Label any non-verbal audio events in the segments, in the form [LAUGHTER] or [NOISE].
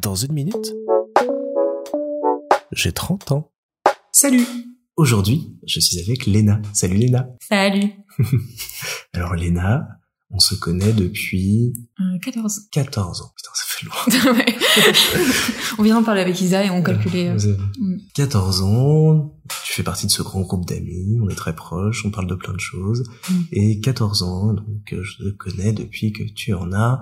Dans une minute, j'ai 30 ans. Salut Aujourd'hui, je suis avec Léna. Salut Léna. Salut. [LAUGHS] Alors Léna, on se connaît depuis... Euh, 14. 14 ans. Putain, ça fait loin. [LAUGHS] on vient d'en parler avec Isa et on calculait... euh, Vous avez mm. 14 ans, tu fais partie de ce grand groupe d'amis, on est très proches, on parle de plein de choses. Mm. Et 14 ans, donc euh, je te connais depuis que tu en as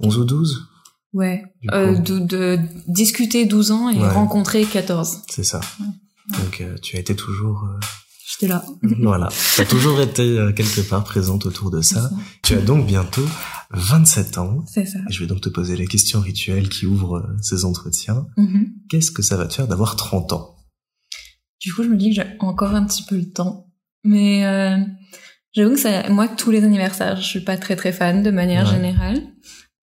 11 ou 12 Ouais. Euh, de, de discuter 12 ans et Ouais. rencontrer 14. C'est ça. Donc euh, tu as été toujours... euh, J'étais là. [LAUGHS] voilà. Tu as toujours été euh, quelque part présente autour de ça. Tu as donc bientôt 27 ans. C'est ça. Et je vais donc te poser la question rituelle qui ouvre euh, ces entretiens. Mhm. Qu'est-ce que ça va te faire d'avoir 30 ans? Du coup, je me dis que j'ai encore un petit peu le temps. Mais euh, j'avoue que ça, moi, tous les anniversaires, je suis pas très très fan de manière Ouais. générale.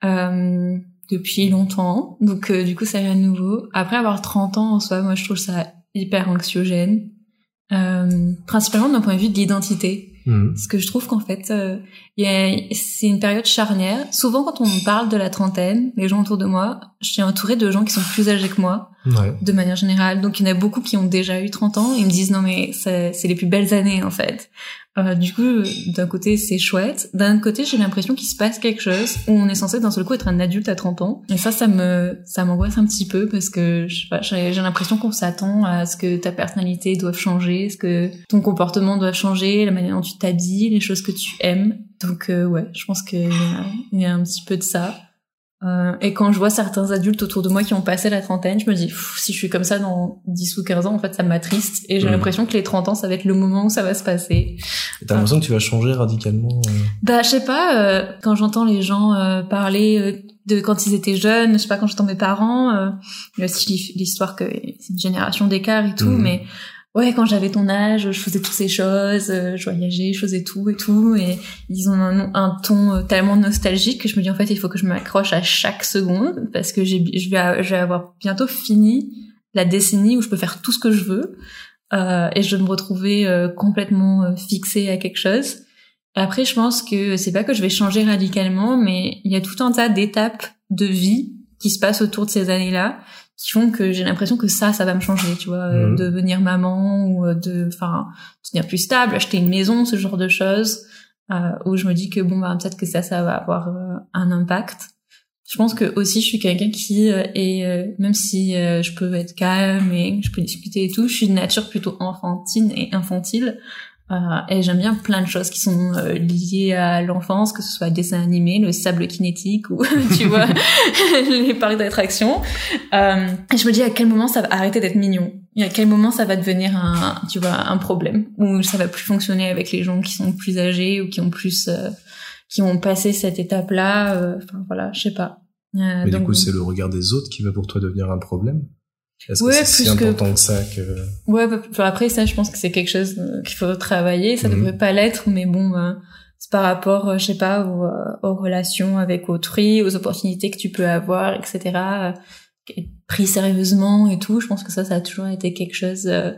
Euh, depuis longtemps. Donc, euh, du coup, c'est rien de nouveau. Après avoir 30 ans en soi, moi, je trouve ça hyper anxiogène. Euh, principalement d'un point de vue de l'identité. Mhm. Parce que je trouve qu'en fait, euh, c'est une période charnière. Souvent, quand on me parle de la trentaine, les gens autour de moi, je suis entourée de gens qui sont plus âgés que moi Ouais. de manière générale. Donc il y en a beaucoup qui ont déjà eu 30 ans ils me disent non mais c'est les plus belles années en fait. Euh, du coup, d'un côté c'est chouette, d'un autre côté j'ai l'impression qu'il se passe quelque chose où on est censé d'un seul coup être un adulte à 30 ans. Et ça, ça me ça m'angoisse un petit peu parce que je sais pas, j'ai j'ai l'impression qu'on s'attend à ce que ta personnalité doive changer, ce que ton comportement doit changer, la manière dont tu t'habilles, les choses que tu aimes. Donc euh, ouais, je pense qu'il y, y a un petit peu de ça. Euh, et quand je vois certains adultes autour de moi qui ont passé la trentaine, je me dis, si je suis comme ça dans 10 ou 15 ans, en fait, ça m'attriste. Et j'ai Mhm. l'impression que les 30 ans, ça va être le moment où ça va se passer. T'as l'impression que tu vas changer radicalement euh, Bah, je sais pas, euh, quand j'entends les gens euh, parler euh, de quand ils étaient jeunes, je sais pas, quand j'entends mes parents, euh, il y a aussi l'hi- l'histoire que c'est une génération d'écart et tout, Mhm. mais ouais, quand j'avais ton âge, je faisais toutes ces choses, euh, je voyageais, je faisais tout et tout, et ils ont un, ton euh, tellement nostalgique que je me dis en fait, il faut que je m'accroche à chaque seconde parce que je vais, je vais avoir bientôt fini la décennie où je peux faire tout ce que je veux euh, et je vais me retrouver euh, complètement euh, fixée à quelque chose. Après, je pense que c'est pas que je vais changer radicalement, mais il y a tout un tas d'étapes de vie qui se passent autour de ces années-là qui font que j'ai l'impression que ça, ça va me changer, tu vois, euh, Mhm. devenir maman ou euh, de, enfin, devenir plus stable, acheter une maison, ce genre de choses, euh, où je me dis que bon, bah, peut-être que ça, ça va avoir euh, un impact. Je pense que aussi, je suis quelqu'un qui est, euh, même si je peux être calme et je peux discuter et tout, je suis de nature plutôt enfantine et infantile. Euh, et j'aime bien plein de choses qui sont euh, liées à l'enfance, que ce soit dessin animé, le sable kinétique ou [LAUGHS] tu vois [LAUGHS] les parcs d'attraction. Euh, et je me dis à quel moment ça va arrêter d'être mignon? Et à quel moment ça va devenir un tu vois un problème? Où ça va plus fonctionner avec les gens qui sont plus âgés ou qui ont plus euh, qui ont passé cette étape là. Enfin voilà, je sais pas. Euh, Mais donc, du coup, c'est le regard des autres qui va pour toi devenir un problème? Est-ce Ouais, que c'est si plus que- important que ça que... Ouais, bah, enfin, après ça, je pense que c'est quelque chose euh, qu'il faut travailler. Ça Mhm. devrait pas l'être, mais bon, euh, c'est par rapport, euh, je sais pas, aux, euh, aux relations avec autrui, aux opportunités que tu peux avoir, etc. pris sérieusement et tout. Je pense que ça, ça a toujours été quelque chose. euh,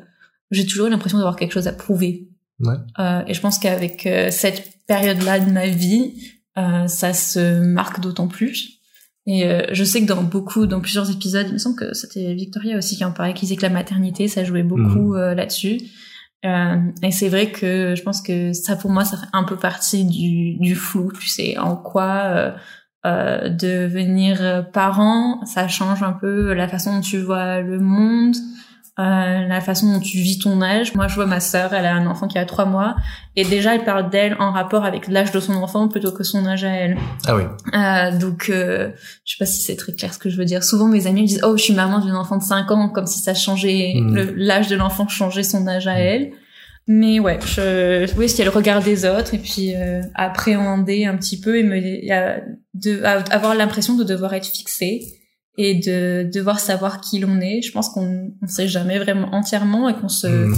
J'ai toujours eu l'impression d'avoir quelque chose à prouver. Ouais. Euh, et je pense qu'avec euh, cette période-là de ma vie, euh, ça se marque d'autant plus. Et euh, je sais que dans beaucoup, dans plusieurs épisodes, il me semble que c'était Victoria aussi qui en parlait, qui disait que la maternité, ça jouait beaucoup euh, là-dessus. Euh, et c'est vrai que je pense que ça, pour moi, ça fait un peu partie du, du flou. Tu sais, en quoi euh, euh, devenir euh, parent, ça change un peu la façon dont tu vois le monde, euh, la façon dont tu vis ton âge. Moi, je vois ma sœur, elle a un enfant qui a trois mois, et déjà, elle parle d'elle en rapport avec l'âge de son enfant plutôt que son âge à elle. Ah oui. Euh, donc, euh, je sais pas si c'est très clair ce que je veux dire. Souvent, mes amis me disent « Oh, je suis maman d'une enfant de 5 ans », comme si ça changeait, Mm. le- l'âge de l'enfant changeait son âge à elle. Mais ouais, je, oui, c'est le regard des autres et puis euh, appréhender un petit peu et me, y de, avoir l'impression de devoir être fixé et de devoir savoir qui l'on est. Je pense qu'on on sait jamais vraiment entièrement et qu'on se, Mhm.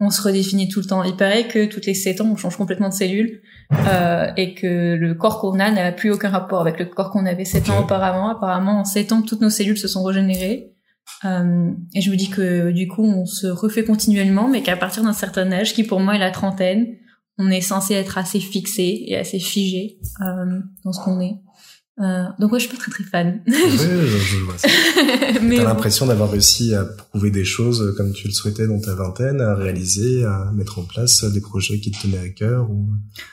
on se redéfinit tout le temps. Il paraît que toutes les 7 ans, on change complètement de cellule euh, et que le corps qu'on a n'a plus aucun rapport avec le corps qu'on avait 7 ans auparavant. Apparemment, en 7 ans, toutes nos cellules se sont régénérées. Euh, et je me dis que du coup, on se refait continuellement, mais qu'à partir d'un certain âge, qui pour moi est la trentaine, on est censé être assez fixé et assez figé euh, dans ce qu'on est. Euh, donc ouais, je suis pas très très fan. Oui, je, je vois ça. [LAUGHS] Mais T'as bon. l'impression d'avoir réussi à prouver des choses comme tu le souhaitais dans ta vingtaine, à réaliser, à mettre en place des projets qui te tenaient à cœur ou...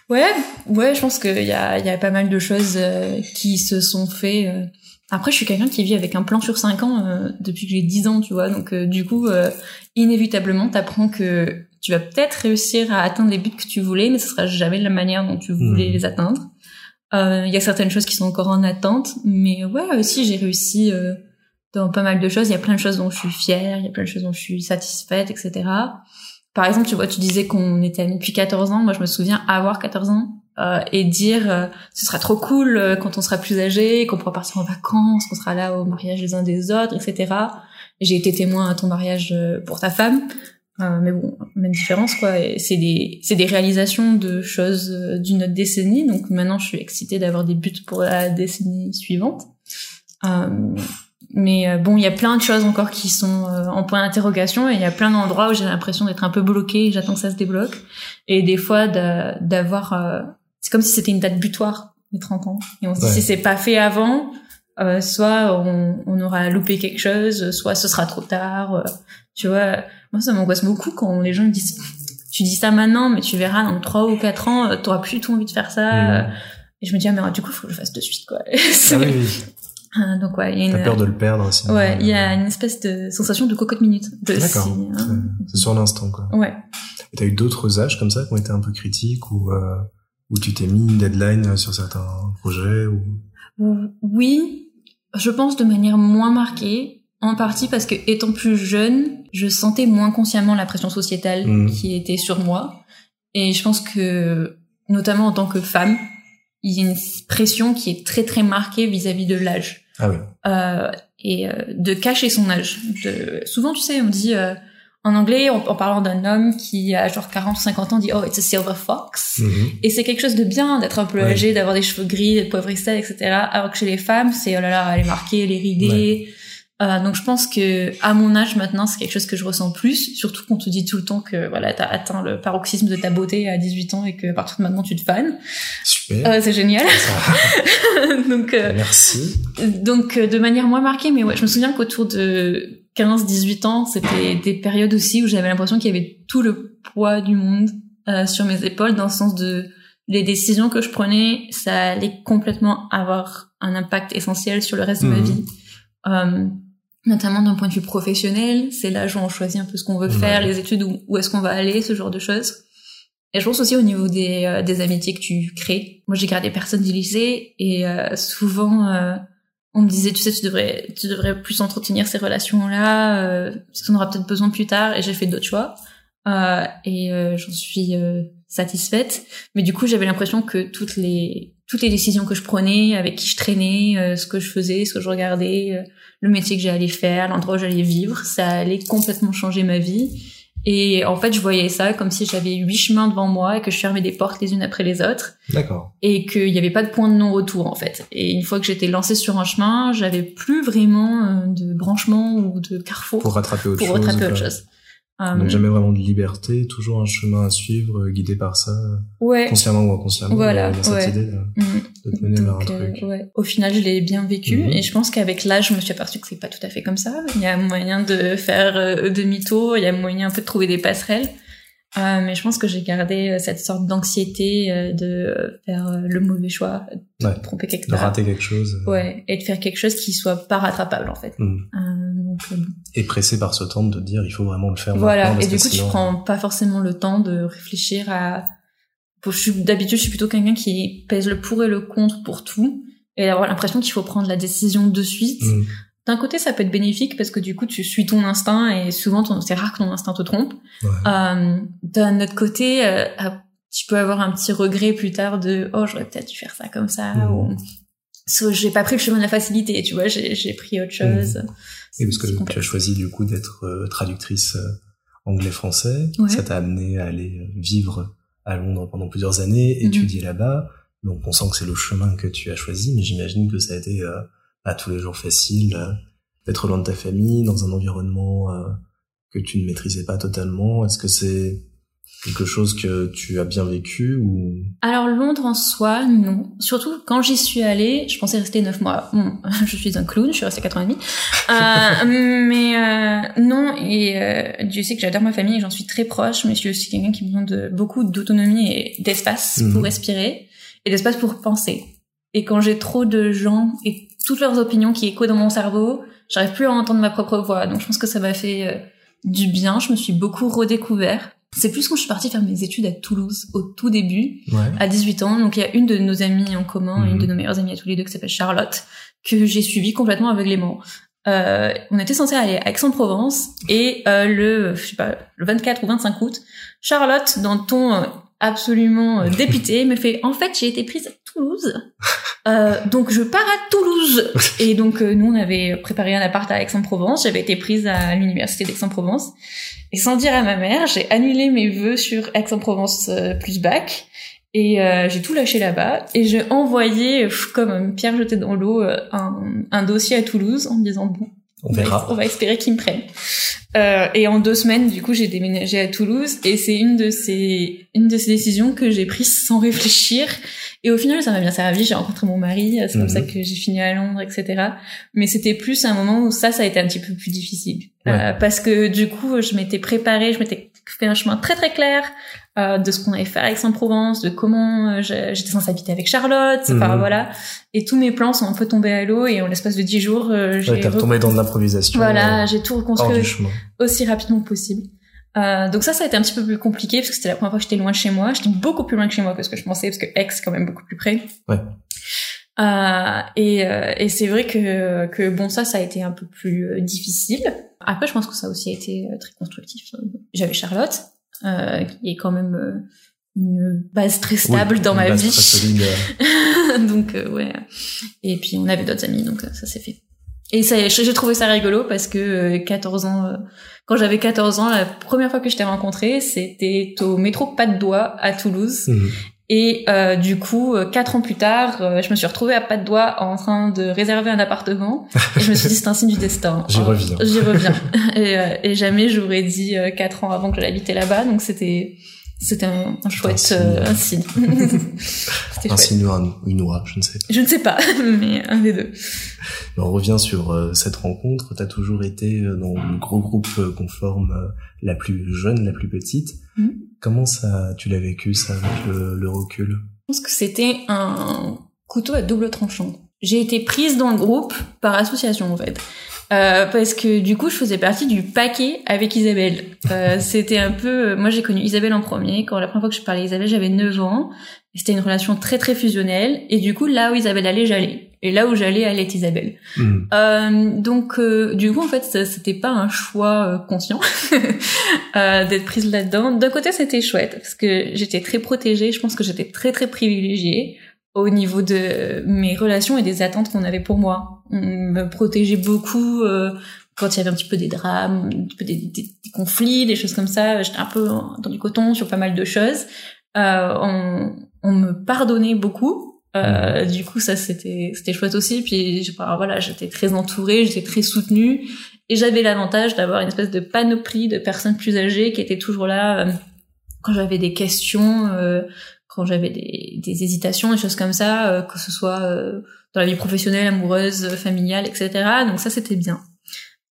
Ouais, ouais, je pense qu'il y a, il y a pas mal de choses euh, qui se sont fait. euh. Après, je suis quelqu'un qui vit avec un plan sur 5 ans euh, depuis que j'ai 10 ans, tu vois. Donc, euh, du coup, euh, inévitablement, t'apprends que tu vas peut-être réussir à atteindre les buts que tu voulais, mais ce sera jamais la manière dont tu voulais Mhm. les atteindre. Euh, Il y a certaines choses qui sont encore en attente, mais ouais, aussi, j'ai réussi euh, dans pas mal de choses. Il y a plein de choses dont je suis fière, il y a plein de choses dont je suis satisfaite, etc. Par exemple, tu vois, tu disais qu'on était amis depuis 14 ans. Moi, je me souviens avoir 14 ans euh, et dire euh, ce sera trop cool euh, quand on sera plus âgé, qu'on pourra partir en vacances, qu'on sera là au mariage des uns des autres, etc. J'ai été témoin à ton mariage pour ta femme. Euh, mais bon, même différence quoi. C'est des c'est des réalisations de choses euh, d'une autre décennie. Donc maintenant, je suis excitée d'avoir des buts pour la décennie suivante. Euh, mais euh, bon, il y a plein de choses encore qui sont en point d'interrogation et il y a plein d'endroits où j'ai l'impression d'être un peu bloquée et j'attends que ça se débloque. Et des fois, d'a- d'avoir... euh, c'est comme si c'était une date butoir, les 30 ans. Et on se dit, Ouais. si c'est pas fait avant, euh, soit on, on aura loupé quelque chose, soit ce sera trop tard. euh, tu vois, moi, ça m'angoisse beaucoup quand les gens me disent... Tu dis ça maintenant, mais tu verras dans 3 ou 4 ans, euh, t'auras plus du tout envie de faire ça. Mhm. Et je me dis, ah, mais du coup, faut que je fasse de suite, quoi. [LAUGHS] Ah oui, oui. Euh, Donc, ouais, il y a une... T'as peur de le perdre, sinon. Ouais, il y a une espèce de sensation de cocotte minute. De D'accord. si, hein. C'est sur l'instant, quoi. Ouais. Et T'as eu d'autres âges comme ça qui ont été un peu critiques ou euh, où tu t'es mis une deadline sur certains projets ou... Oui, je pense de manière moins marquée. En partie parce que étant plus jeune, je sentais moins consciemment la pression sociétale Mhm. qui était sur moi. Et je pense que, notamment en tant que femme, il y a une pression qui est très très marquée vis-à-vis de l'âge. Ah oui. euh, et euh, de cacher son âge. De... Souvent, tu sais, on dit euh, en anglais, en, en parlant d'un homme qui a genre 40 ou 50 ans, on dit oh it's a silver fox. Mhm. Et c'est quelque chose de bien d'être un peu Ouais. âgé, d'avoir des cheveux gris, d'être pauvre etc. Alors que chez les femmes, c'est oh là là, elle est marquée, elle est ridée. Euh, donc je pense que à mon âge maintenant, c'est quelque chose que je ressens plus, surtout qu'on te dit tout le temps que voilà, t'as atteint le paroxysme de ta beauté à 18 ans et que à partir de maintenant tu te fanes. Super. Euh, c'est génial. [LAUGHS] Donc euh, Merci. donc euh, de manière moins marquée, mais ouais, je me souviens qu'autour de 15-18 ans, c'était des périodes aussi où j'avais l'impression qu'il y avait tout le poids du monde euh, sur mes épaules, dans le sens de les décisions que je prenais, ça allait complètement avoir un impact essentiel sur le reste de ma Mhm. vie. Notamment d'un point de vue professionnel, c'est l'âge où on choisit un peu ce qu'on veut Ouais. faire, les études, où, où est-ce qu'on va aller, ce genre de choses. Et je pense aussi au niveau des, euh, des amitiés que tu crées. Moi, j'ai gardé personne du lycée et euh, souvent, euh, on me disait, tu sais, tu devrais, tu devrais plus entretenir ces relations-là, euh, parce qu'on aura peut-être besoin plus tard. Et j'ai fait d'autres choix. Euh, et euh, j'en suis euh, satisfaite. Mais du coup, j'avais l'impression que toutes les toutes les décisions que je prenais, avec qui je traînais, euh, ce que je faisais, ce que je regardais, euh, le métier que j'allais faire, l'endroit où j'allais vivre, ça allait complètement changer ma vie. Et en fait, je voyais ça comme si j'avais huit chemins devant moi et que je fermais des portes les unes après les autres D'accord. et qu'il n'y avait pas de point de non-retour en fait. Et une fois que j'étais lancée sur un chemin, j'avais plus vraiment euh, de branchement ou de carrefour Pour rattraper autre pour chose. rattraper autre quoi. Donc Euh, jamais vraiment de liberté, toujours un chemin à suivre, euh, guidé par ça, ouais. consciemment ou inconsciemment. Voilà, il y a cette ouais. idée de, Mhm. de te mener vers un Donc, euh, truc. ouais. Au final, je l'ai bien vécu Mhm. et je pense qu'avec l'âge, je me suis aperçue que c'est pas tout à fait comme ça. Il y a moyen de faire euh, demi-tour, il y a moyen un peu de trouver des passerelles. Euh, mais je pense que j'ai gardé euh, cette sorte d'anxiété euh, de euh, faire euh, le mauvais choix, de Ouais. tromper quelque De part. rater quelque chose. euh, Ouais, et de faire quelque chose qui soit pas rattrapable en fait. Mhm. Donc, euh, Et pressé par ce temps de dire il faut vraiment le faire voilà, maintenant. et du coup, tu sinon- prends pas forcément le temps de réfléchir à. D'habitude, je suis plutôt quelqu'un qui pèse le pour et le contre pour tout, et avoir l'impression qu'il faut prendre la décision de suite. Mhm. D'un côté, ça peut être bénéfique parce que du coup, tu suis ton instinct et souvent, ton- c'est rare que ton instinct te trompe. Ouais. Euh, D'un autre côté, euh, tu peux avoir un petit regret plus tard de oh j'aurais peut-être dû faire ça comme ça ou So, j'ai pas pris le chemin de la facilité, tu vois, j'ai pris autre chose. Et parce que tu as choisi du coup d'être euh, traductrice euh, anglais-français, Ouais. ça t'a amené à aller euh, vivre à Londres pendant plusieurs années, Mhm. étudier là-bas. Donc on sent que c'est le chemin que tu as choisi, mais j'imagine que ça a été euh, pas tous les jours facile d'être loin de ta famille, dans un environnement euh, que tu ne maîtrisais pas totalement. Est-ce que c'est quelque chose que tu as bien vécu ou? Alors Londres en soi, non. Surtout quand j'y suis allée, je pensais rester neuf mois. Bon, [LAUGHS] je suis un clown, je suis restée quatre ans et demi. Euh, [LAUGHS] mais euh, non, et euh, Dieu sait que j'adore ma famille et j'en suis très proche, mais je suis aussi quelqu'un qui me demande de, beaucoup d'autonomie et d'espace Mhm. pour respirer et d'espace pour penser. Et quand j'ai trop de gens et toutes leurs opinions qui échoent dans mon cerveau, j'arrive plus à entendre ma propre voix. Donc je pense que ça m'a fait euh, du bien. Je me suis beaucoup redécouvert. C'est plus quand je suis partie faire mes études à Toulouse au tout début, ouais à 18 ans. Donc il y a une de nos amies en commun, Mhm. une de nos meilleures amies à tous les deux qui s'appelle Charlotte, que j'ai suivie complètement aveuglément. Euh, on était censé aller à Aix-en-Provence et euh, le, je sais pas, le 24 ou 25 août, Charlotte, dans ton euh, absolument euh, dépité, me fait « En fait, j'ai été prise à Toulouse, [LAUGHS] euh, donc je pars à Toulouse !» Et donc euh, nous, on avait préparé un appart à Aix-en-Provence, j'avais été prise à l'université d'Aix-en-Provence. Et sans dire à ma mère, j'ai annulé mes vœux sur Aix-en-Provence euh, plus bac. Et euh, j'ai tout lâché là-bas. Et j'ai envoyé, comme une pierre jetée dans l'eau, euh, un, un dossier à Toulouse en me disant, bon, on verra on va espérer qu'ils me prennent. Euh, et en deux semaines, du coup, j'ai déménagé à Toulouse. Et c'est une de ces, une de ces décisions que j'ai prises sans réfléchir. Et au final, ça m'a bien servi. J'ai rencontré mon mari. C'est comme Mhm. ça que j'ai fini à Londres, etc. Mais c'était plus un moment où ça, ça a été un petit peu plus difficile. Ouais. Euh, parce que du coup, je m'étais préparée, je m'étais fait un chemin très très clair euh, de ce qu'on allait faire avec Aix-en-Provence, de comment euh, j'étais censée habiter avec Charlotte, enfin Mhm. voilà. Et tous mes plans sont un peu tombés à l'eau et en l'espace de dix jours, euh, j'ai ouais, t'es re- retombé dans de l'improvisation voilà, euh, j'ai tout reconstruit aussi rapidement que possible. Euh, donc ça, ça a été un petit peu plus compliqué parce que c'était la première fois que j'étais loin de chez moi. J'étais beaucoup plus loin que chez moi que ce que je pensais parce que Aix est quand même beaucoup plus près. Ouais. Euh, et euh, et c'est vrai que que bon ça, ça a été un peu plus difficile. Après, je pense que ça a aussi été très constructif. J'avais Charlotte, euh, qui est quand même euh, une base très stable Oui, dans ma vie. très solide, euh, [LAUGHS] donc euh, ouais. Et puis on avait d'autres amis, donc ça s'est fait. Et ça, j'ai trouvé ça rigolo parce que euh, 14 ans, quand j'avais 14 ans, la première fois que je t'ai rencontré, c'était au métro Pas de Doigt à Toulouse. mhm. Et euh, du coup, euh, quatre ans plus tard, euh, je me suis retrouvée à Pas de Doigt en train de réserver un appartement. Et je me suis dit, c'est un signe du destin. [LAUGHS] J'y reviens. J'y reviens. [LAUGHS] et, euh, et jamais j'aurais dit euh, quatre ans avant que habiter là-bas. Donc c'était c'était un, un chouette euh, un signe. [LAUGHS] c'était un signe ou un- une oie je ne sais Je ne sais pas, [LAUGHS] mais un des deux. Mais on revient sur euh, cette rencontre. T'as toujours été euh, dans le gros groupe euh, qu'on forme, euh, la plus jeune, la plus petite. Mhm. Comment ça, tu l'as vécu ça avec le, le recul? Je pense que c'était un couteau à double tranchant. J'ai été prise dans le groupe par association en fait. Euh, parce que du coup, je faisais partie du paquet avec Isabelle. Euh, [LAUGHS] c'était un peu... Moi, j'ai connu Isabelle en premier. Quand la première fois que je parlais à Isabelle, j'avais 9 ans. C'était une relation très, très fusionnelle. Et du coup, là où Isabelle allait, j'allais. Et là où j'allais, allait Isabelle. Mhm. Euh, donc, euh, du coup, en fait, c'était pas un choix euh, conscient [LAUGHS] euh, d'être prise là-dedans. D'un côté, c'était chouette parce que j'étais très protégée. Je pense que j'étais très très privilégiée au niveau de mes relations et des attentes qu'on avait pour moi. On me protégeait beaucoup euh, quand il y avait un petit peu des drames, un petit peu des, des- des conflits, des choses comme ça. J'étais un peu dans du coton sur pas mal de choses. Euh, on, on me pardonnait beaucoup. Euh, du coup, ça c'était c'était chouette aussi. Puis voilà, j'étais très entourée, j'étais très soutenue, et j'avais l'avantage d'avoir une espèce de panoplie de personnes plus âgées qui étaient toujours là euh, quand j'avais des questions, euh, quand j'avais des, des hésitations, des choses comme ça, euh, que ce soit euh, dans la vie professionnelle, amoureuse, familiale, etc. Donc ça c'était bien.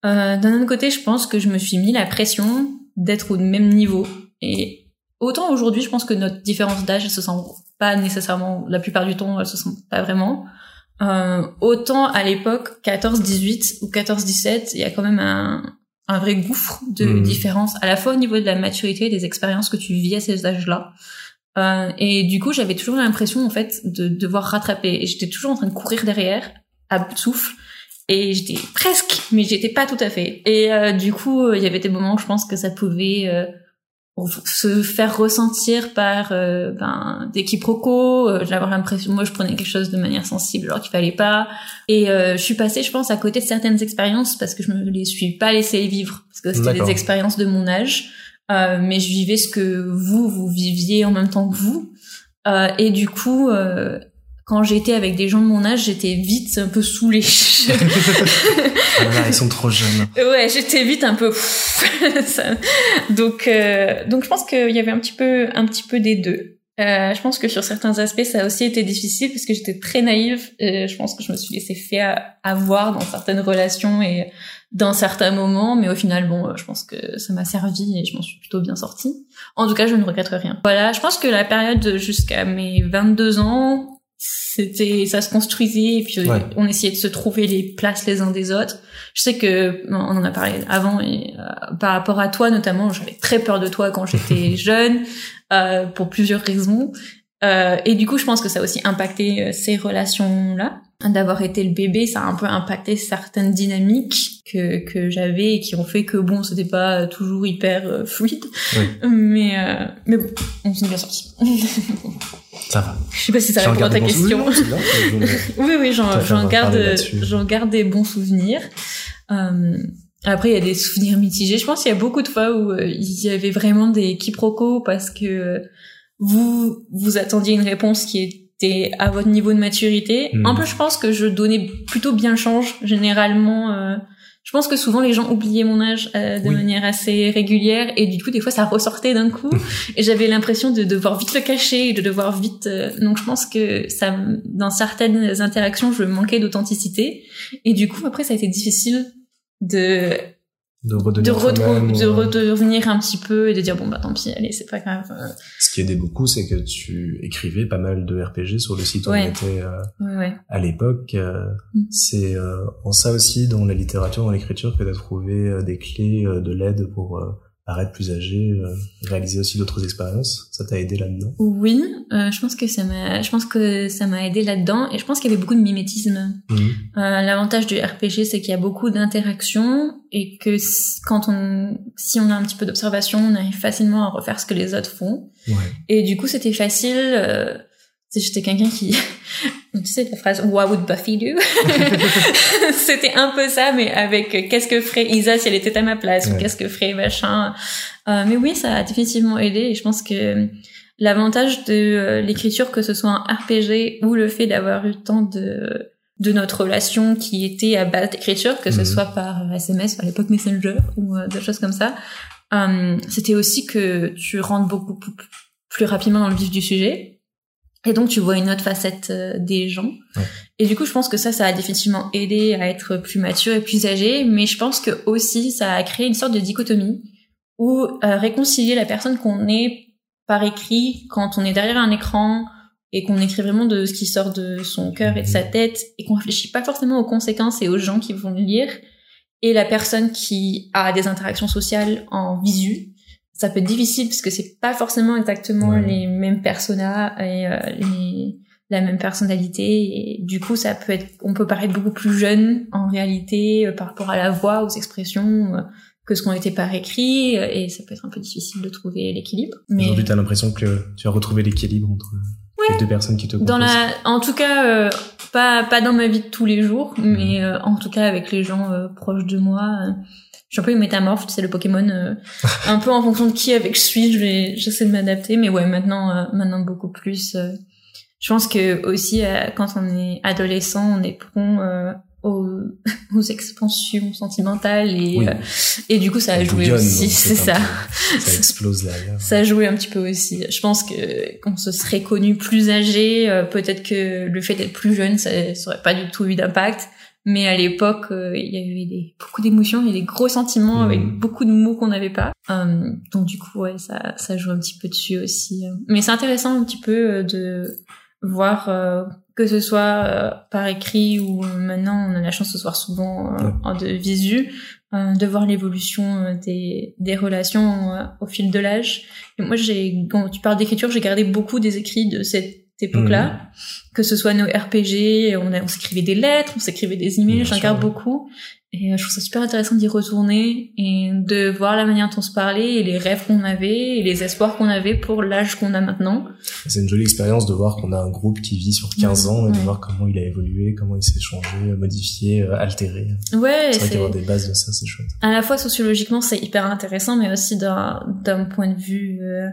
Euh, D'un autre côté, je pense que je me suis mis la pression d'être au même niveau. Et autant aujourd'hui, je pense que notre différence d'âge, elle se sent pas nécessairement, la plupart du temps, elle se sent pas vraiment. Euh, autant à l'époque, 14-18 ou 14-17, il y a quand même un, un vrai gouffre de Mhm. différence, à la fois au niveau de la maturité et des expériences que tu vis à ces âges-là. Euh, et du coup, j'avais toujours l'impression, en fait, de devoir rattraper. Et j'étais toujours en train de courir derrière, à bout de souffle. Et j'étais presque, mais j'étais pas tout à fait. Et euh, du coup, euh, il y avait des moments où je pense que ça pouvait euh, se faire ressentir par euh, ben, des quiproquos. Euh, J'avais l'impression, moi, je prenais quelque chose de manière sensible alors qu'il fallait pas. Et euh, je suis passée, je pense, à côté de certaines expériences parce que je me les suis pas laissées vivre parce que c'était des expériences de mon âge. Euh, mais je vivais ce que vous vous viviez en même temps que vous. Euh, et du coup, euh, quand j'étais avec des gens de mon âge, j'étais vite un peu saoulée. [LAUGHS] [LAUGHS] ah là, ils sont trop jeunes. Ouais, j'étais vite un peu. [LAUGHS] Donc, euh, donc je pense qu'il y avait un petit peu, un petit peu des deux. Euh, je pense que sur certains aspects, ça a aussi été difficile parce que j'étais très naïve. Et je pense que je me suis laissée faire avoir dans certaines relations et dans certains moments, mais au final, bon, je pense que ça m'a servi et je m'en suis plutôt bien sortie. En tout cas, je ne regrette rien. Voilà, je pense que la période jusqu'à mes 22 ans, c'était, ça se construisait et puis on essayait de se trouver les places les uns des autres. Je sais que on en a parlé avant et euh, par rapport à toi notamment, j'avais très peur de toi quand j'étais [LAUGHS] jeune euh, pour plusieurs raisons. Euh, et du coup, je pense que ça a aussi impacté euh, ces relations-là. D'avoir été le bébé, ça a un peu impacté certaines dynamiques que, que j'avais et qui ont fait que bon, c'était pas toujours hyper euh, fluide. Mais, euh, mais bon, on s'en est bien sorti. [LAUGHS] ça va. Je sais pas si ça répond à ta question. [LAUGHS] oui, oui, j'en garde, j'en garde des bons souvenirs. Euh, après, il y a des souvenirs mitigés. Je pense qu'il y a beaucoup de fois où il y avait vraiment des quiproquos parce que vous vous attendiez une réponse qui était à votre niveau de maturité. Hmm. Un peu, je pense que je donnais plutôt bien le change généralement. Je pense que souvent les gens oubliaient mon âge euh, de manière assez régulière. Et du coup des fois ça ressortait d'un coup. [LAUGHS] Et j'avais l'impression de devoir vite le cacher et de devoir vite. Euh, donc je pense que ça, dans certaines interactions, je manquais d'authenticité. Et du coup après ça a été difficile de de redevenir de, redevenir un petit peu et de dire bon bah tant pis allez c'est pas grave ce qui aidait beaucoup c'est que tu écrivais pas mal de RPG sur le site où on était euh, à l'époque euh, mm. c'est euh, en ça aussi dans la littérature dans l'écriture que tu as trouvé des clés de l'aide pour paraître plus âgé, euh, réaliser aussi d'autres expériences. Ça t'a aidé là-dedans? Oui, euh, je pense que ça m'a, je pense que ça m'a aidé là-dedans et je pense qu'il y avait beaucoup de mimétisme. Mhm. Euh, L'avantage du RPG, c'est qu'il y a beaucoup d'interactions et que quand on, si on a un petit peu d'observation, on arrive facilement à refaire ce que les autres font. Ouais. Et du coup, c'était facile. Euh, j'étais quelqu'un qui tu sais la phrase What would Buffy do? [LAUGHS] C'était un peu ça, mais avec euh, qu'est-ce que ferait Isa si elle était à ma place? Ou qu'est-ce que ferait machin? Euh, mais oui, ça a définitivement aidé. Et je pense que euh, l'avantage de euh, l'écriture, que ce soit un RPG ou le fait d'avoir eu le temps de de notre relation qui était à base d'écriture, que ce mhm. soit par SMS, à l'époque Messenger ou des choses comme ça, c'était aussi que tu rentres beaucoup plus rapidement dans le vif du sujet et donc tu vois une autre facette euh, des gens. Et du coup, je pense que ça, ça a définitivement aidé à être plus mature et plus âgé. Mais je pense que aussi, ça a créé une sorte de dichotomie où euh, réconcilier la personne qu'on est par écrit quand on est derrière un écran et qu'on écrit vraiment de ce qui sort de son cœur et de sa mhm. tête et qu'on réfléchit pas forcément aux conséquences et aux gens qui vont le lire et la personne qui a des interactions sociales en visu ça peut être difficile parce que c'est pas forcément exactement les mêmes personas et euh, les, la même personnalité. Et du coup ça peut être on peut paraître beaucoup plus jeune en réalité euh, par rapport à la voix aux expressions euh, que ce qu'on était par écrit. Et ça peut être un peu difficile de trouver l'équilibre mais aujourd'hui t'as l'impression que tu as retrouvé l'équilibre entre les deux personnes qui te composent. dans la en tout cas pas pas dans ma vie de tous les jours mais en tout cas avec les gens proches de moi je suis un peu une métamorphe, c'est le Pokémon, euh, un peu en fonction de qui avec je suis, je vais, j'essaie de m'adapter, mais ouais, maintenant, euh, maintenant beaucoup plus. Euh, je pense que aussi quand on est adolescent, on est prompt aux, [LAUGHS] aux, expansions sentimentales et et du coup ça a joué aussi, c'est ça. Ça explose derrière. Ça a joué un petit peu aussi. Je pense que qu'on se serait connu plus âgé, peut-être que le fait d'être plus jeune, ça, ça aurait pas du tout eu d'impact. Mais à l'époque, euh, il y avait des, beaucoup d'émotions, il y a des gros sentiments avec mmh. beaucoup de mots qu'on n'avait pas. Euh, donc du coup, ouais, ça, ça joue un petit peu dessus aussi. Euh. Mais c'est intéressant un petit peu de voir que ce soit par écrit ou maintenant on a la chance de se voir souvent en de visu, de voir l'évolution des, des relations au fil de l'âge. Et moi, j'ai, quand tu parles d'écriture, j'ai gardé beaucoup des écrits de cette époque-là, mhm. que ce soit nos RPG, on, on s'écrivait des lettres, on s'écrivait des emails, j'en garde beaucoup. Et euh, je trouve ça super intéressant d'y retourner et de voir la manière dont on se parlait et les rêves qu'on avait et les espoirs qu'on avait pour l'âge qu'on a maintenant. C'est une jolie expérience de voir qu'on a un groupe qui vit sur 15 ans et de voir comment il a évolué, comment il s'est changé, modifié, euh, altéré. Ouais, c'est vrai qu'avoir des bases de ça, c'est chouette. À la fois sociologiquement, c'est hyper intéressant, mais aussi d'un d'un point de vue euh,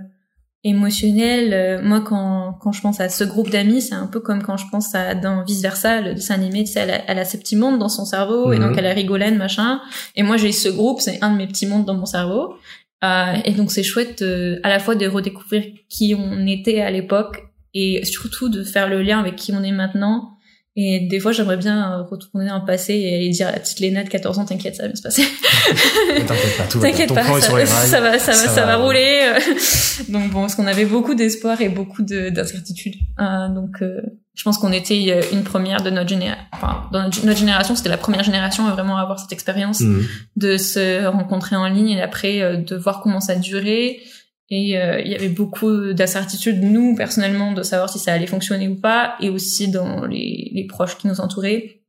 émotionnel. Euh, moi, quand, quand je pense à ce groupe d'amis, c'est un peu comme quand je pense à dans Vice Versa, le dessin animé, tu sais, elle a, elle a ses petits mondes dans son cerveau, et Mhm. donc elle a rigolane, machin. Et moi, j'ai ce groupe, c'est un de mes petits mondes dans mon cerveau. Euh, et donc, c'est chouette euh, à la fois de redécouvrir qui on était à l'époque, et surtout de faire le lien avec qui on est maintenant. Et des fois, j'aimerais bien euh, retourner dans le passé et aller dire à la petite Léna de 14 ans, t'inquiète, ça va bien se passer. [LAUGHS] T'inquiète pas, tout va bien. T'inquiète pas, ça, va, ça va, Ça ça, va. va rouler. [LAUGHS] donc bon, parce qu'on avait beaucoup d'espoir et beaucoup de- d'incertitudes. Euh, donc, euh, je pense qu'on était une première de notre génération. Enfin, dans notre, génération, c'était la première génération à vraiment avoir cette expérience Mhm. de se rencontrer en ligne et après euh, de voir comment ça durait. Et euh, il y avait beaucoup d'incertitudes, nous, personnellement, de savoir si ça allait fonctionner ou pas, et aussi dans les, les proches qui nous entouraient.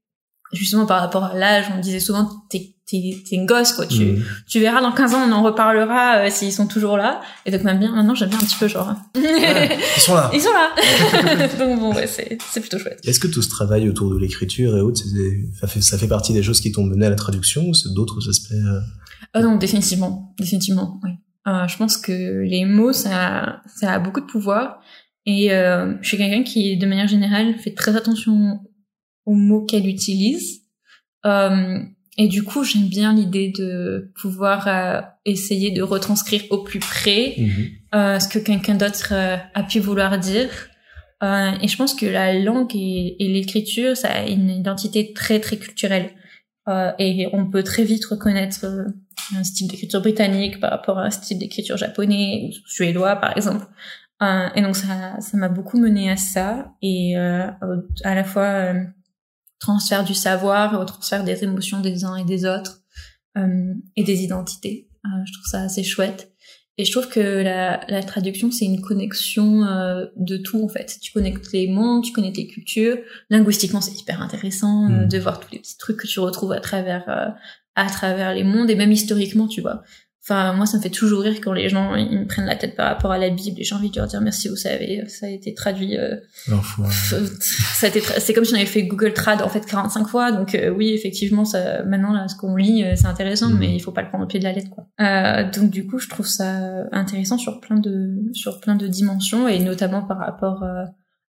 Justement, par rapport à l'âge, on disait souvent, t'es, t'es, une gosse, quoi. Tu, tu verras dans 15 ans, on en reparlera euh, s'ils sont toujours là. Et donc, même bien, maintenant, j'aime bien un petit peu, genre... Ouais, [LAUGHS] ils sont là. Ils sont là [LAUGHS] Donc bon, ouais, c'est, c'est plutôt chouette. Est-ce que tout ce travail autour de l'écriture et autres, fait, ça fait partie des choses qui t'ont mené à la traduction ou c'est d'autres aspects euh, Ah non, définitivement, définitivement, oui. Euh, je pense que les mots, ça, ça a beaucoup de pouvoir. Et euh, je suis quelqu'un qui, de manière générale, fait très attention aux mots qu'elle utilise. Euh, et du coup, j'aime bien l'idée de pouvoir euh, essayer de retranscrire au plus près euh, ce que quelqu'un d'autre a pu vouloir dire. Et je pense que la langue et, et l'écriture, ça a une identité très très culturelle. Euh, et on peut très vite reconnaître euh, un style d'écriture britannique par rapport à un style d'écriture japonais ou suédois par exemple. Euh, et donc ça ça m'a beaucoup mené à ça et euh, à la fois euh, transfert du savoir et au transfert des émotions des uns et des autres et des identités. Je trouve ça assez chouette. Et je trouve que la, la traduction, c'est une connexion euh, de tout, en fait. Tu connectes les mondes, tu connectes les cultures. Linguistiquement, c'est hyper intéressant euh, Mm. de voir tous les petits trucs que tu retrouves à travers, euh, à travers les mondes, et même historiquement, tu vois. Enfin, moi, ça me fait toujours rire quand les gens ils me prennent la tête par rapport à la Bible, et j'ai envie de leur dire merci, vous savez, ça a été traduit... euh, [LAUGHS] ça a été tra- c'est comme si on avait fait Google Trad en fait 45 fois. Donc euh, oui effectivement ça maintenant là ce qu'on lit euh, c'est intéressant Mhm. mais il faut pas le prendre au pied de la lettre quoi. Euh, donc du coup je trouve ça intéressant sur plein de sur plein de dimensions et notamment par rapport euh,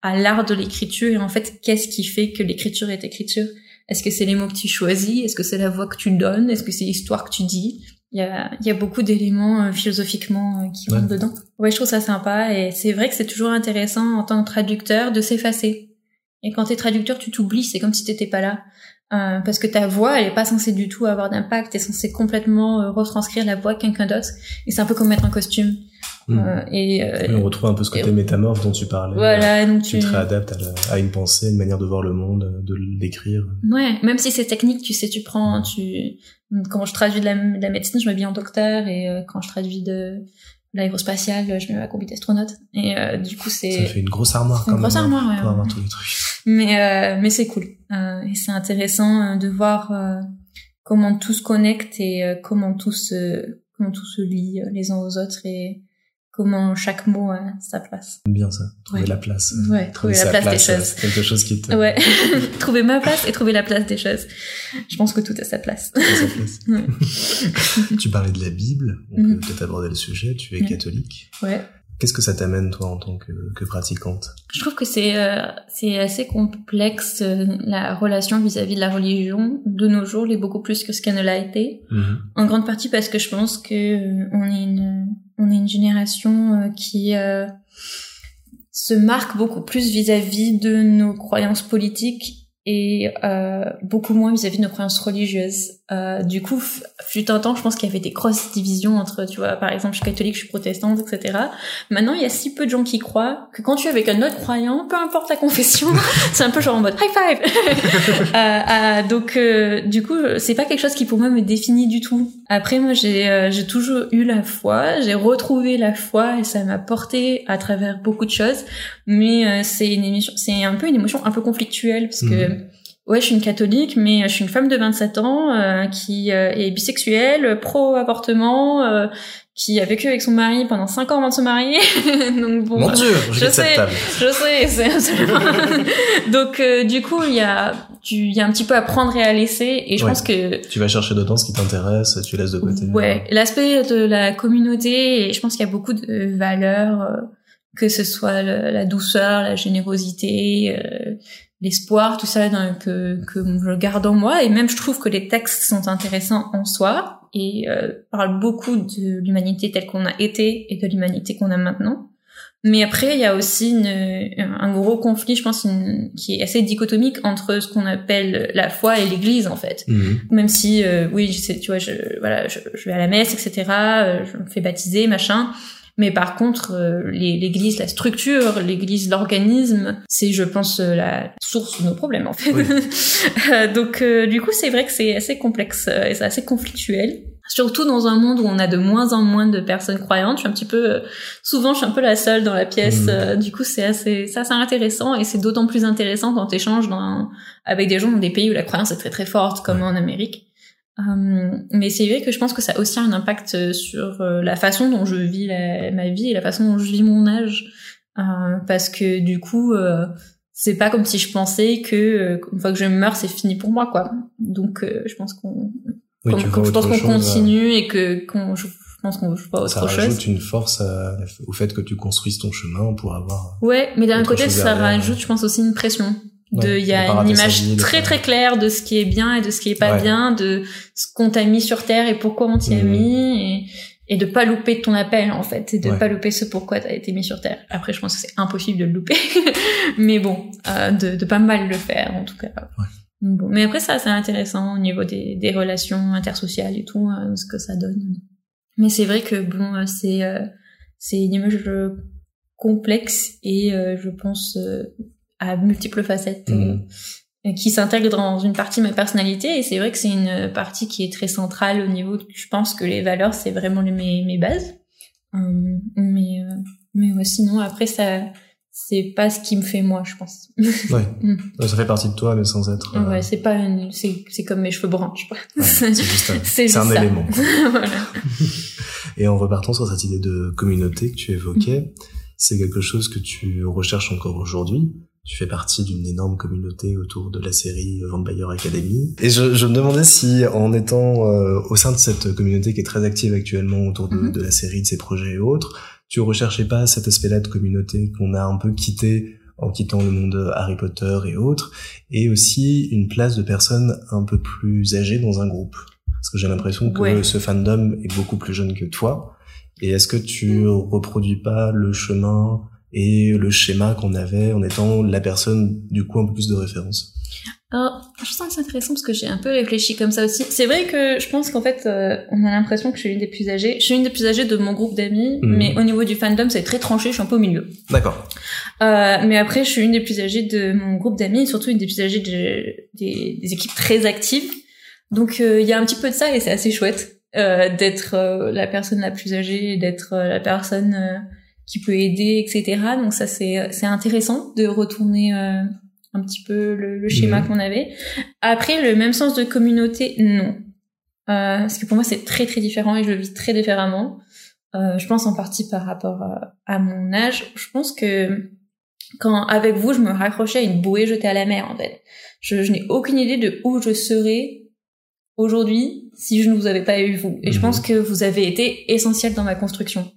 à l'art de l'écriture. Et en fait qu'est-ce qui fait que l'écriture est écriture? Est-ce que c'est les mots que tu choisis? Est-ce que c'est la voix que tu donnes? Est-ce que c'est l'histoire que tu dis? Il y a, y a beaucoup d'éléments euh, philosophiquement euh, qui Ouais. rentrent dedans. Ouais, je trouve ça sympa et c'est vrai que c'est toujours intéressant en tant que traducteur de s'effacer. Et quand t'es traducteur, tu t'oublies, c'est comme si t'étais pas là. Euh, parce que ta voix, elle est pas censée du tout avoir d'impact, t'es censé complètement retranscrire la voix de quelqu'un d'autre. Et c'est un peu comme mettre un costume. Mhm. Euh, et euh, on retrouve un peu ce côté et- métamorphe dont tu parlais. voilà, donc Tu tu... te réadaptes à, la- à une pensée, une manière de voir le monde, de le décrire. Ouais, même si c'est technique, tu sais, tu prends, tu, quand je traduis de la, de la médecine, je m'habille en docteur, et euh, quand je traduis de l'aérospatiale, je mets ma combi d'astronaute. Et euh, du coup, Ça c'est, fait une grosse armoire quand une grosse hein, armoire, ouais, pour ouais. avoir tous les trucs. mais euh, mais c'est cool. Euh, et c'est intéressant euh, de voir euh, comment tout se connecte et euh, comment tout se, comment tout se lie euh, les uns aux autres et comment chaque mot a sa place. Bien ça, trouver Ouais. la place. Ouais, trouver la sa place des choses. quelque chose qui te... Ouais, [LAUGHS] trouver ma place et trouver la place des choses. Je pense que tout a sa place. à sa place. [LAUGHS] Ouais. [LAUGHS] tu parlais de la Bible, on Mhm. peut peut-être aborder le sujet, tu es Mhm. catholique. Ouais. Qu'est-ce que ça t'amène toi en tant que, que pratiquante? Je trouve que c'est euh, c'est assez complexe euh, la relation vis-à-vis de la religion de nos jours, l'est beaucoup plus que ce qu'elle ne l'a été. Mhm. En grande partie parce que je pense que euh, on est une est une génération euh, qui euh, se marque beaucoup plus vis-à-vis de nos croyances politiques et euh, beaucoup moins vis-à-vis de nos croyances religieuses. Euh, du coup, fut un temps, je pense qu'il y avait des grosses divisions entre, tu vois, par exemple, je suis catholique, je suis protestante, etc. Maintenant, il y a si peu de gens qui croient que quand tu es avec un autre croyant, peu importe la confession, [LAUGHS] c'est un peu genre en mode high five. [LAUGHS] Euh, euh, donc, euh, du coup, c'est pas quelque chose qui pour moi me définit du tout. Après, moi, j'ai euh, j'ai toujours eu la foi, j'ai retrouvé la foi et ça m'a porté à travers beaucoup de choses. Mais euh, c'est une émission, c'est un peu une émotion un peu conflictuelle parce que Ouais, je suis une catholique, mais je suis une femme de 27 ans euh, qui euh, est bisexuelle, pro-avortement, euh, qui a vécu avec son mari pendant 5 ans avant de se marier. [LAUGHS] Donc bon, Mon Dieu, je je sais, table. je sais, c'est absolument. [LAUGHS] Donc du coup, il y a, tu, il y a un petit peu à prendre et à laisser, et je Ouais. pense que Tu vas chercher dedans ce qui t'intéresse, tu laisses de côté. Ouais, l'aspect de la communauté, et je pense qu'il y a beaucoup de valeurs, euh, que ce soit le- la douceur, la générosité, euh, l'espoir, tout ça dans- que, que je garde en moi. Et même, je trouve que les textes sont intéressants en soi et euh, parlent beaucoup de l'humanité telle qu'on a été et de l'humanité qu'on a maintenant. Mais après, il y a aussi une, un gros conflit, je pense, une- qui est assez dichotomique entre ce qu'on appelle la foi et l'Église, en fait Mhm. même si euh, oui je sais tu vois je voilà je, je vais à la messe etc euh, je me fais baptiser machin mais par contre euh, l'église la structure l'église l'organisme c'est je pense euh, la source de nos problèmes en fait. Oui. [LAUGHS] Euh, donc du coup c'est vrai que c'est assez complexe et c'est assez conflictuel. Surtout dans un monde où on a de moins en moins de personnes croyantes. Je suis un petit peu souvent je suis un peu la seule dans la pièce euh, du coup c'est assez c'est assez intéressant et c'est d'autant plus intéressant quand tu échanges dans avec des gens dans des pays où la croyance est très très forte, comme en Amérique. Euh, mais c'est vrai que je pense que ça a aussi un impact euh, sur euh, la façon dont je vis la- ma vie et la façon dont je vis mon âge. Euh, parce que du coup, c'est pas comme si je pensais que une fois que je meurs, c'est fini pour moi, quoi. Donc, je pense qu'on, Oui, je pense autre qu'on continue et que qu'on, je, pense qu'on joue pas Ça autre chose. rajoute une force à- au fait que tu construises ton chemin pour avoir. Ouais, mais d'un autre côté, ça rajoute, je pense aussi une pression. De, Ouais, il y a une image très très claire de ce qui est bien et de ce qui est pas Ouais. bien, de ce qu'on t'a mis sur terre et pourquoi on t'y a Mhm. mis et, et de pas louper ton appel en fait, et de Ouais. pas louper ce pourquoi t'as été mis sur terre. Après, je pense que c'est impossible de le louper, [LAUGHS] mais bon, euh, de, de pas mal le faire en tout cas. Bon, mais après ça, c'est intéressant au niveau des, des relations intersociales et tout, euh, ce que ça donne. Mais c'est vrai que bon, euh, c'est euh, c'est une image complexe et euh, je pense euh, à multiples facettes Mhm. euh, qui s'intègrent dans une partie de ma personnalité et c'est vrai que c'est une partie qui est très centrale au niveau de- je pense que les valeurs c'est vraiment les- mes, mes bases Euh, mais euh, mais ouais, sinon après ça c'est pas ce qui me fait moi je pense Ouais. [LAUGHS] Mm. Ça fait partie de toi, mais sans être. euh, ouais c'est pas une- c'est c'est comme mes cheveux bruns je sais pas ouais, [LAUGHS] c'est juste un, C'est c'est un juste ça. élément. [LAUGHS] voilà. Et en repartant sur cette idée de communauté que tu évoquais, Mm. c'est quelque chose que tu recherches encore aujourd'hui. Tu fais partie d'une énorme communauté autour de la série Vampire Academy. Et je, je me demandais si, en étant euh, au sein de cette communauté qui est très active actuellement autour de, Mhm. de la série, de ses projets et autres, tu recherchais pas cet aspect-là de communauté qu'on a un peu quitté en quittant le monde Harry Potter et autres, et aussi une place de personnes un peu plus âgées dans un groupe? Parce que j'ai l'impression que Ouais. ce fandom est beaucoup plus jeune que toi. Et est-ce que tu reproduis pas le chemin et le schéma qu'on avait en étant la personne du coup un peu plus de référence Alors, je sens que c'est intéressant parce que j'ai un peu réfléchi comme ça aussi. C'est vrai que je pense qu'en fait, euh, on a l'impression que je suis une des plus âgées. Je suis une des plus âgées de mon groupe d'amis, Mhm. mais au niveau du fandom, c'est très tranché, je suis un peu au milieu. D'accord. Euh, mais après, je suis une des plus âgées de mon groupe d'amis, et surtout une des plus âgées de- des, des équipes très actives. Donc, euh, il y a un petit peu de ça et c'est assez chouette euh, d'être la personne la plus âgée, d'être la personne euh, qui peut aider, etc. Donc ça, c'est c'est intéressant de retourner euh, un petit peu le, le schéma Mhm. qu'on avait. Après, le même sens de communauté, non. Euh, parce que pour moi, c'est très très différent et je le vis très différemment. Euh, je pense en partie par rapport à, à mon âge. Je pense que quand avec vous, je me raccrochais à une bouée jetée à la mer, en fait. Je, je n'ai aucune idée de où je serais aujourd'hui si je ne vous avais pas eu vous. Et je Mhm. pense que vous avez été essentiel dans ma construction.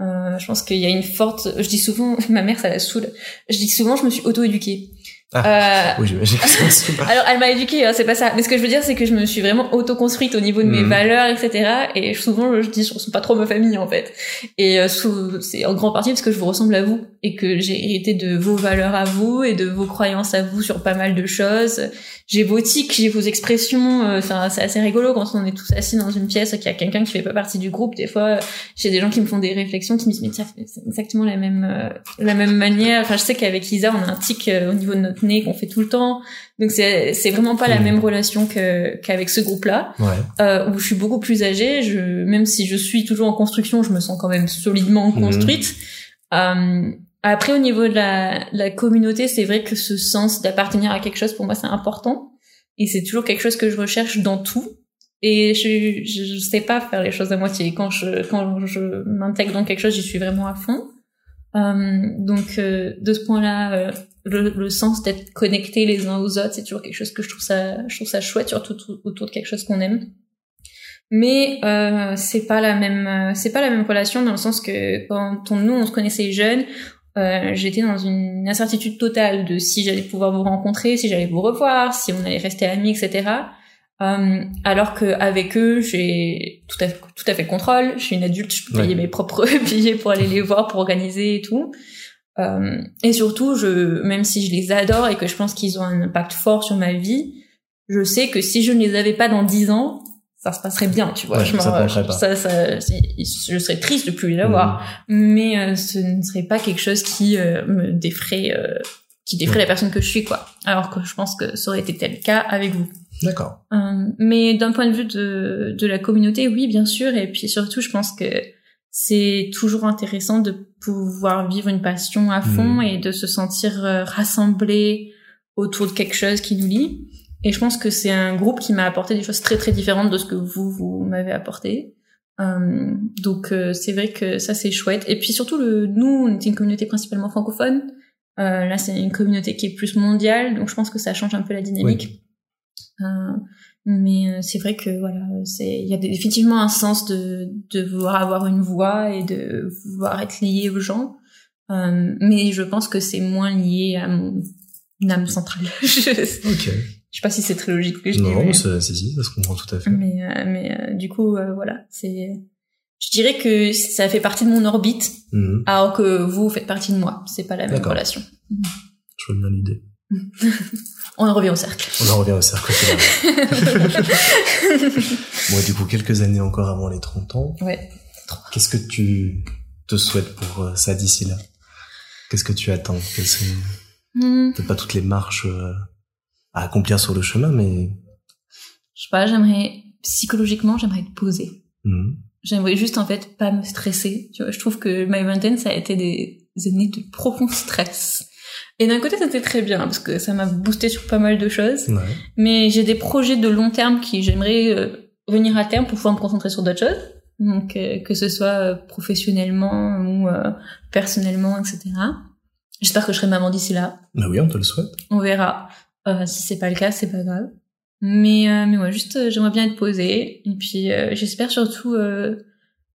Euh, je pense qu'il y a une forte. Je dis souvent, [LAUGHS] ma mère, ça la saoule. Je dis souvent, je me suis auto-éduquée. Euh, Oui, j'imagine que ça se passe. [LAUGHS] alors, elle m'a éduquée, hein, c'est pas ça. Mais ce que je veux dire, c'est que je me suis vraiment auto-construite au niveau de mes Mhm. valeurs, etc. Et souvent, je dis, je ressemble pas trop à ma famille, en fait. Et euh, sous- c'est en grande partie parce que je vous ressemble à vous et que j'ai hérité de vos valeurs à vous et de vos croyances à vous sur pas mal de choses. J'ai vos tics, j'ai vos expressions. euh, Enfin, c'est assez rigolo quand on est tous assis dans une pièce et qu'il y a quelqu'un qui fait pas partie du groupe. Des fois, j'ai des gens qui me font des réflexions, qui me disent mais tiens, c'est exactement la même euh, la même manière. Enfin, je sais qu'avec Isa, on a un tic euh, au niveau de notre nez qu'on fait tout le temps. Donc c'est c'est vraiment pas la Mhm. même relation que qu'avec ce groupe-là Ouais. euh, où je suis beaucoup plus âgée. Je, même si je suis toujours en construction, je me sens quand même solidement Mhm. construite. Euh, après, au niveau de la, la communauté, c'est vrai que ce sens d'appartenir à quelque chose, pour moi, c'est important. Et c'est toujours quelque chose que je recherche dans tout. Et je, je, je sais pas faire les choses à moitié. Quand je, quand je m'intègre dans quelque chose, j'y suis vraiment à fond. Euh, donc, euh, de ce point-là, euh, le, le, sens d'être connecté les uns aux autres, c'est toujours quelque chose que je trouve ça, je trouve ça chouette, surtout autour de quelque chose qu'on aime. Mais euh, c'est pas la même, c'est pas la même relation dans le sens que quand on, nous on se connaissait jeunes, euh, j'étais dans une incertitude totale de si j'allais pouvoir vous rencontrer, si j'allais vous revoir, si on allait rester amis, etc. Euh, alors qu'avec eux, j'ai tout à, tout à fait le contrôle. Je suis une adulte, je peux payer mes propres [LAUGHS] billets pour aller les voir, pour organiser et tout. Euh, et surtout, je, même si je les adore et que je pense qu'ils ont un impact fort sur ma vie, je sais que si je ne les avais pas dans dix ans, ça se passerait bien, tu vois. je, ça, ça, ça, je serais triste de plus les avoir, mmh. mais euh, ce ne serait pas quelque chose qui euh, me défraie, euh, qui défraie la personne que je suis, quoi. Alors que je pense que ça aurait été tel cas avec vous. D'accord. mais d'un point de vue de, de la communauté, oui, bien sûr. Et puis surtout, je pense que c'est toujours intéressant de pouvoir vivre une passion à fond mmh. et de se sentir rassemblé autour de quelque chose qui nous lie. Et je pense que c'est un groupe qui m'a apporté des choses très très différentes de ce que vous vous m'avez apporté. Euh, donc euh, c'est vrai que ça c'est chouette. Et puis surtout le, nous on était une communauté principalement francophone. Euh, là c'est une communauté qui est plus mondiale, donc je pense que ça change un peu la dynamique. Euh, mais euh, c'est vrai que voilà, c'est il y a définitivement un sens de de vouloir avoir une voix et de vouloir être lié aux gens. mais je pense que c'est moins lié à mon âme centrale. [LAUGHS] ok. Je sais pas si c'est très logique que je Non, mais... si, si, ça se comprend tout à fait. Mais, euh, mais euh, du coup, euh, voilà, c'est. Je dirais que ça fait partie de mon orbite, Mhm. alors que vous faites partie de moi. C'est pas la même relation. Je vois bien l'idée. [LAUGHS] On en revient au cercle. On en revient au cercle [LAUGHS] bon, et du coup, quelques années encore avant les 30 ans, ouais. qu'est-ce que tu te souhaites pour euh, ça d'ici là? Qu'est-ce que tu attends? Quelles sont Hmm. peut-être pas toutes les marches euh, à accomplir sur le chemin, mais Je sais pas, j'aimerais psychologiquement, j'aimerais être posée. Mhm. J'aimerais juste en fait pas me stresser. Tu vois, je trouve que My Mountain ça a été des années de profond stress. Et d'un côté, c'était très bien parce que ça m'a boosté sur pas mal de choses. ouais. Mais j'ai des projets de long terme qui j'aimerais euh, venir à terme pour pouvoir me concentrer sur d'autres choses. Donc euh, que ce soit euh, professionnellement ou euh, personnellement, etc. J'espère que je serai maman d'ici là. Bah oui, on te le souhaite. On verra. Euh, si c'est pas le cas, c'est pas grave. Mais euh, mais ouais, juste euh, j'aimerais bien être posée. Et puis euh, j'espère surtout euh,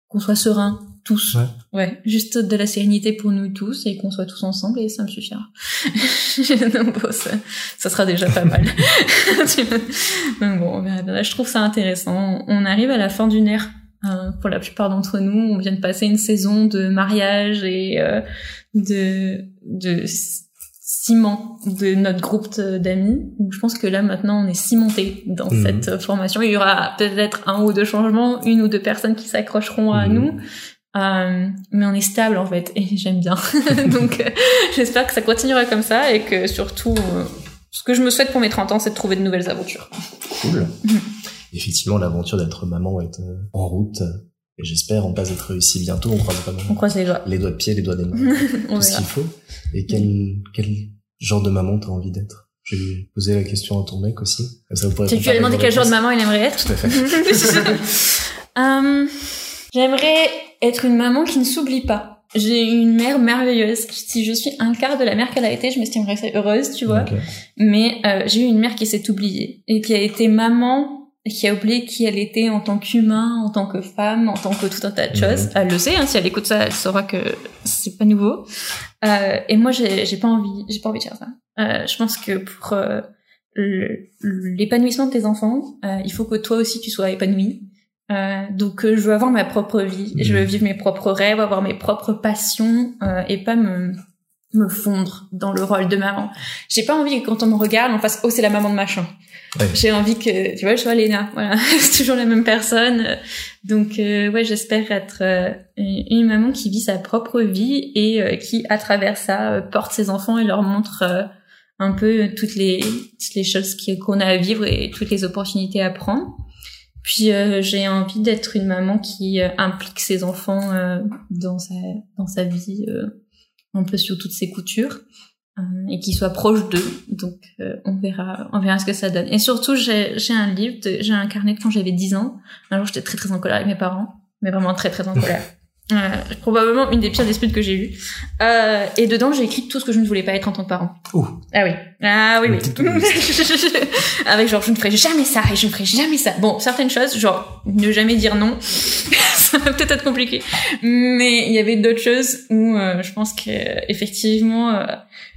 qu'on soit serein tous. Ouais. Ouais, juste de la sérénité pour nous tous et qu'on soit tous ensemble et ça me suffira. [LAUGHS] Donc bon, ça, ça sera déjà pas mal. [LAUGHS] Donc bon, on verra bien. Je trouve ça intéressant. On arrive à la fin d'une ère. euh, pour la plupart d'entre nous, on vient de passer une saison de mariage et euh, de de ciment de notre groupe d'amis. Donc je pense que là maintenant on est cimenté dans Mhm. cette euh, formation. Il y aura peut-être un ou deux changements, une ou deux personnes qui s'accrocheront à Mhm. nous. Euh, mais on est stable en fait et j'aime bien. [LAUGHS] Donc euh, j'espère que ça continuera comme ça et que surtout euh, ce que je me souhaite pour mes 30 ans c'est de trouver de nouvelles aventures. Cool. Effectivement, l'aventure d'être maman est en route. Et j'espère en passe d'être réussi bientôt. On croise vraiment On croise les doigts. les doigts de pied, les doigts des mains. [LAUGHS] On tout ce qu'il faut. Et quel, quel genre de maman t'as envie d'être? J'ai posé la question à ton mec aussi. Comme ça, vous pourrez Tu tu as demandé quel genre de maman il aimerait être? Tout à fait. [LAUGHS] Euh, J'aimerais être une maman qui ne s'oublie pas. J'ai une mère merveilleuse. Si je suis un quart de la mère qu'elle a été, je m'estimerais heureuse, tu vois. Mais euh, j'ai eu une mère qui s'est oubliée et qui a été maman qui a oublié qui elle était en tant qu'humain, en tant que femme, en tant que tout un tas de Mhm. choses. Elle le sait, hein, si elle écoute ça, elle saura que c'est pas nouveau. Euh, et moi, j'ai pas envie, j'ai pas envie de faire ça. Euh, je pense que pour euh, l'épanouissement de tes enfants, euh, il faut que toi aussi tu sois épanoui. Euh, donc je veux avoir ma propre vie, je veux Mhm. vivre mes propres rêves, avoir mes propres passions euh, et pas me me fondre dans le rôle de maman. J'ai pas envie que quand on me regarde, on fasse oh c'est la maman de machin. Ouais. J'ai envie que tu vois je sois Léna, voilà, [LAUGHS] c'est toujours la même personne. Donc euh, ouais j'espère être euh, une maman qui vit sa propre vie et euh, qui à travers ça euh, porte ses enfants et leur montre un peu toutes les toutes les choses qu'on a à vivre et toutes les opportunités à prendre. Puis euh, j'ai envie d'être une maman qui implique ses enfants euh, dans sa dans sa vie euh, un peu sur toutes ses coutures euh, et qui soit proche d'eux. Donc euh, on verra, on verra ce que ça donne. Et surtout, j'ai un livre, j'ai un carnet de quand j'avais 10 ans. Un jour, j'étais très très en colère avec mes parents, mais vraiment très très en colère. [LAUGHS] Euh, probablement une des pires disputes que j'ai eues. Euh, et dedans, j'ai écrit tout ce que je ne voulais pas être en tant que parent. Ouh. Ah oui. Ah oui, oui. [LAUGHS] Avec genre, je ne ferai jamais ça et je ne ferai jamais ça. Bon, certaines choses, genre, ne jamais dire non, ça va peut-être être compliqué. Mais il y avait d'autres choses où euh, je pense que effectivement, euh,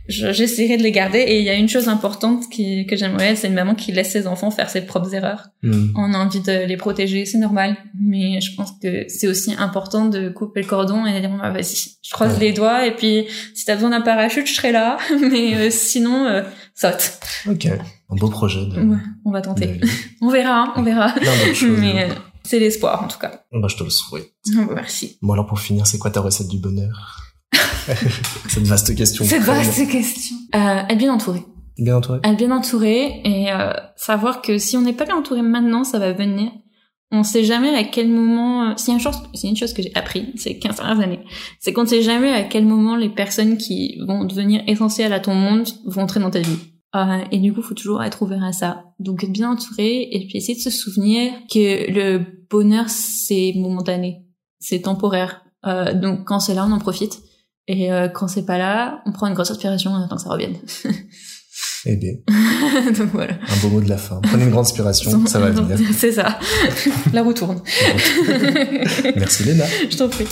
je- j'essaierai de les garder. Et il y a une chose importante qui, que j'aimerais, c'est une maman qui laisse ses enfants faire ses propres erreurs. Hmm. On a envie de les protéger, c'est normal. Mais je pense que c'est aussi important de couper le cordon et de dire, bah, vas-y, je croise Ouais. les doigts et puis si t'as besoin d'un parachute, je serai là. [LAUGHS] Mais euh, sinon, euh, saute. Ok. Un beau projet de, Ouais, on va tenter. On verra, hein, on verra. Choses. Mais euh, c'est l'espoir, en tout cas. Bah, je te le souhaite. [LAUGHS] Merci. Bon, alors pour finir, c'est quoi ta recette du bonheur [LAUGHS] Cette vaste question. Cette vaste question. Euh, être bien entouré. Bien entouré Être bien entouré et euh, savoir que si on n'est pas bien entouré maintenant, ça va venir. On sait jamais à quel moment. euh, C'est une chose, c'est une chose que j'ai appris ces 15 dernières années. C'est qu'on ne sait jamais à quel moment les personnes qui vont devenir essentielles à ton monde vont entrer dans ta vie. Euh, et du coup, faut toujours être ouvert à ça. Donc, être bien entouré et puis essayer de se souvenir que le bonheur c'est momentané, c'est temporaire. Euh, donc, quand c'est là, on en profite. Et euh, quand c'est pas là, on prend une grosse inspiration en attendant que ça revienne. Eh bien, [LAUGHS] donc voilà. un beau mot de la fin. Prenez une grande inspiration, ça va venir. [LAUGHS] C'est ça. La roue tourne. Merci Léna. [LAUGHS] Je t'en prie.